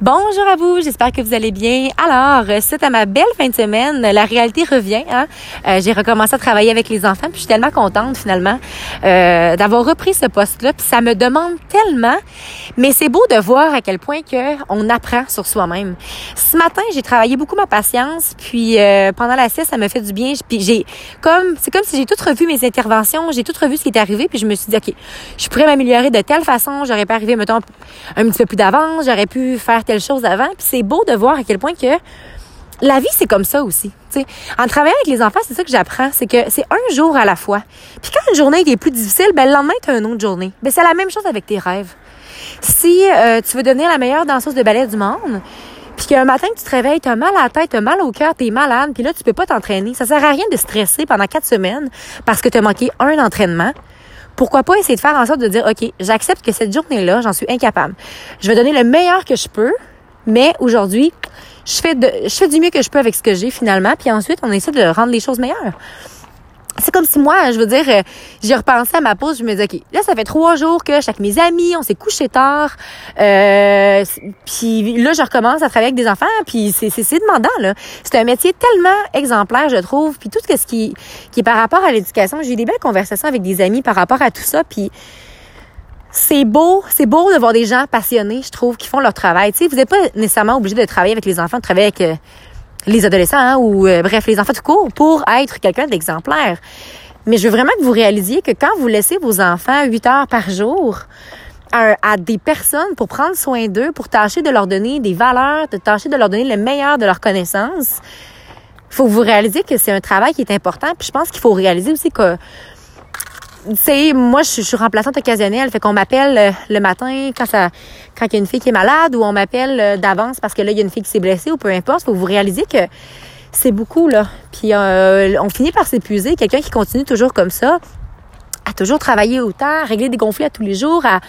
Bonjour à vous, j'espère que vous allez bien. Alors, c'est à ma belle fin de semaine, la réalité revient. Hein? Euh, j'ai recommencé à travailler avec les enfants, puis je suis tellement contente finalement euh, d'avoir repris ce poste-là. Puis ça me demande tellement, mais c'est beau de voir à quel point que on apprend sur soi-même. Ce matin, j'ai travaillé beaucoup ma patience, puis euh, pendant la sieste, ça me fait du bien. Puis j'ai comme, c'est comme si j'ai tout revu mes interventions, j'ai tout revu ce qui est arrivé, puis je me suis dit, ok, je pourrais m'améliorer de telle façon, j'aurais pas arrivé, mettons, un petit peu plus d'avance, j'aurais pu faire telle chose avant. Puis c'est beau de voir à quel point que la vie, c'est comme ça aussi. En travaillant avec les enfants, c'est ça que j'apprends, c'est que c'est un jour à la fois. Puis quand une journée est plus difficile, ben le lendemain, tu as une autre journée. Ben c'est la même chose avec tes rêves. Si euh, tu veux devenir la meilleure danseuse de ballet du monde, puis qu'un matin tu te réveilles, t'as mal à la tête, t'as mal au cœur, t'es malade, puis là tu peux pas t'entraîner. Ça sert à rien de stresser pendant quatre semaines parce que t'as manqué un entraînement. Pourquoi pas essayer de faire en sorte de dire, OK, j'accepte que cette journée-là, j'en suis incapable. Je vais donner le meilleur que je peux, mais aujourd'hui, je fais, de, je fais du mieux que je peux avec ce que j'ai finalement, puis ensuite, on essaie de rendre les choses meilleures. C'est comme si moi, je veux dire, euh, j'ai repensé à ma pause, je me dis, OK, là, ça fait trois jours que je suis avec mes amis, on s'est couché tard, euh, puis là, je recommence à travailler avec des enfants, puis c'est, c'est, demandant, là. C'est un métier tellement exemplaire, je trouve, puis tout ce qui, est par rapport à l'éducation, j'ai eu des belles conversations avec des amis par rapport à tout ça, puis c'est beau, c'est beau de voir des gens passionnés, je trouve, qui font leur travail. Tu sais, vous n'êtes pas nécessairement obligé de travailler avec les enfants, de travailler avec euh, les adolescents hein, ou euh, bref, les enfants tout court pour être quelqu'un d'exemplaire. Mais je veux vraiment que vous réalisiez que quand vous laissez vos enfants 8 heures par jour à, à des personnes pour prendre soin d'eux, pour tâcher de leur donner des valeurs, de tâcher de leur donner le meilleur de leurs connaissances, faut vous réalisiez que c'est un travail qui est important. Puis je pense qu'il faut réaliser aussi que sais, moi, je, suis remplaçante occasionnelle. Fait qu'on m'appelle euh, le matin quand ça, quand il y a une fille qui est malade ou on m'appelle euh, d'avance parce que là, il y a une fille qui s'est blessée ou peu importe. Faut que vous réaliser que c'est beaucoup, là. Puis euh, on finit par s'épuiser. Quelqu'un qui continue toujours comme ça, à toujours travailler autant, à régler des conflits à tous les jours, à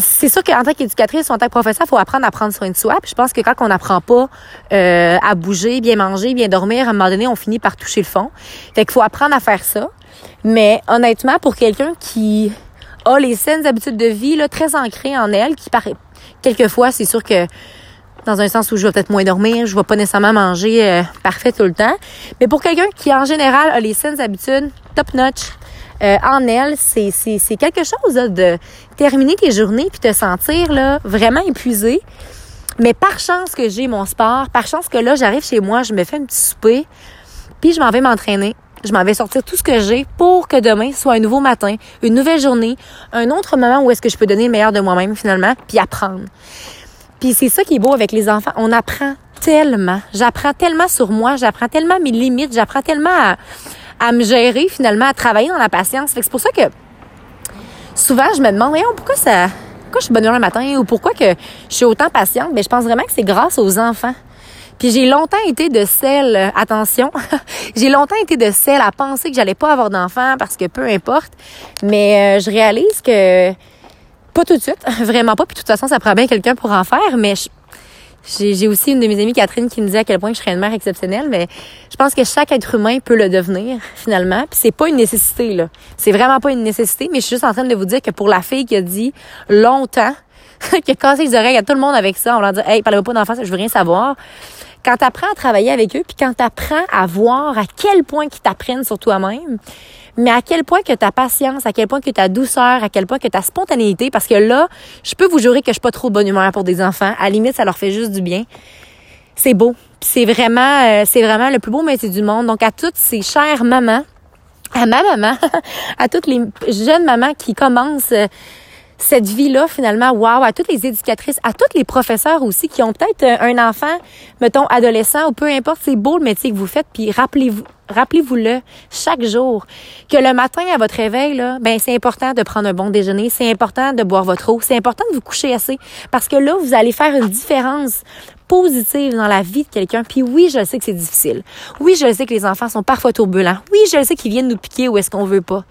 c'est sûr qu'en tant qu'éducatrice ou en tant que professeur, il faut apprendre à prendre soin de soi. Puis je pense que quand on n'apprend pas euh, à bouger, bien manger, bien dormir, à un moment donné, on finit par toucher le fond. Fait qu'il faut apprendre à faire ça. Mais honnêtement, pour quelqu'un qui a les saines habitudes de vie très ancrées en elle, qui paraît quelquefois, c'est sûr que dans un sens où je vais peut-être moins dormir, je vais pas nécessairement manger euh, parfait tout le temps. Mais pour quelqu'un qui en général a les saines habitudes top notch euh, en elle, c'est, c'est, c'est quelque chose de terminer tes journées puis te sentir là vraiment épuisé. Mais par chance que j'ai mon sport, par chance que là j'arrive chez moi, je me fais un petit souper, puis je m'en vais m'entraîner. Je m'en vais sortir tout ce que j'ai pour que demain soit un nouveau matin, une nouvelle journée, un autre moment où est-ce que je peux donner le meilleur de moi-même finalement, puis apprendre. Puis c'est ça qui est beau avec les enfants, on apprend tellement. J'apprends tellement sur moi, j'apprends tellement mes limites, j'apprends tellement à, me gérer finalement, à travailler dans la patience. c'est pour ça que souvent je me demande, voyons, pourquoi ça, pourquoi je suis bonne heure le matin ou pourquoi que je suis autant patiente? Mais ben, je pense vraiment que c'est grâce aux enfants. Puis j'ai longtemps été de celle, euh, attention, j'ai longtemps été de celle à penser que j'allais pas avoir d'enfants parce que peu importe. Mais euh, je réalise que pas tout de suite, vraiment pas. Puis de toute façon, ça prend bien quelqu'un pour en faire. Mais j'ai aussi une de mes amies, Catherine, qui me disait à quel point je serais une mère exceptionnelle. Mais je pense que chaque être humain peut le devenir finalement. Puis c'est pas une nécessité là. C'est vraiment pas une nécessité. Mais je suis juste en train de vous dire que pour la fille qui a dit longtemps qui a cassé les oreilles à tout le monde avec ça, on leur dit Hey, parlez pas d'enfants, je veux rien savoir. Quand tu apprends à travailler avec eux, puis quand tu apprends à voir à quel point qu'ils t'apprennent sur toi-même, mais à quel point que ta patience, à quel point que ta douceur, à quel point que ta spontanéité, parce que là, je peux vous jurer que je suis pas trop de bonne humeur pour des enfants. À la limite, ça leur fait juste du bien. C'est beau. C'est vraiment, euh, c'est vraiment le plus beau métier du monde. Donc, à toutes ces chères mamans, à ma maman, à toutes les jeunes mamans qui commencent euh, cette vie-là, finalement, wow, à toutes les éducatrices, à tous les professeurs aussi qui ont peut-être euh, un enfant, mettons, adolescent ou peu importe, c'est beau le métier que vous faites, puis rappelez-vous, rappelez-vous-le chaque jour que le matin à votre réveil, là, ben c'est important de prendre un bon déjeuner, c'est important de boire votre eau, c'est important de vous coucher assez parce que là vous allez faire une différence positive dans la vie de quelqu'un. Puis oui, je sais que c'est difficile. Oui, je sais que les enfants sont parfois turbulents. Oui, je sais qu'ils viennent nous piquer où est-ce qu'on veut pas.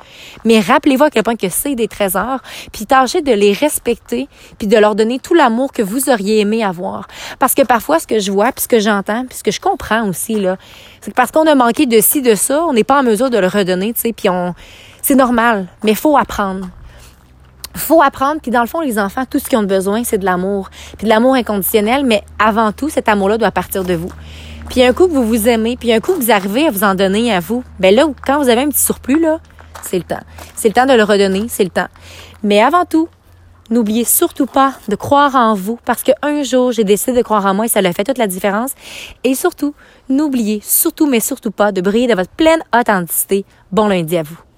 Mais rappelez-vous à quel point que c'est des trésors, puis tâchez de les respecter, puis de leur donner tout l'amour que vous auriez aimé avoir. Parce que parfois, ce que je vois, puis ce que j'entends, puis ce que je comprends aussi, là, c'est parce qu'on a manqué de ci, de ça, on n'est pas en mesure de le redonner, tu sais, puis on... C'est normal, mais faut apprendre faut apprendre, puis dans le fond, les enfants, tout ce qu'ils ont besoin, c'est de l'amour. Puis de l'amour inconditionnel, mais avant tout, cet amour-là doit partir de vous. Puis un coup que vous vous aimez, puis un coup que vous arrivez à vous en donner à vous, ben là, quand vous avez un petit surplus, là, c'est le temps. C'est le temps de le redonner, c'est le temps. Mais avant tout, n'oubliez surtout pas de croire en vous parce qu'un jour, j'ai décidé de croire en moi et ça a fait toute la différence. Et surtout, n'oubliez surtout, mais surtout pas de briller de votre pleine authenticité. Bon lundi à vous.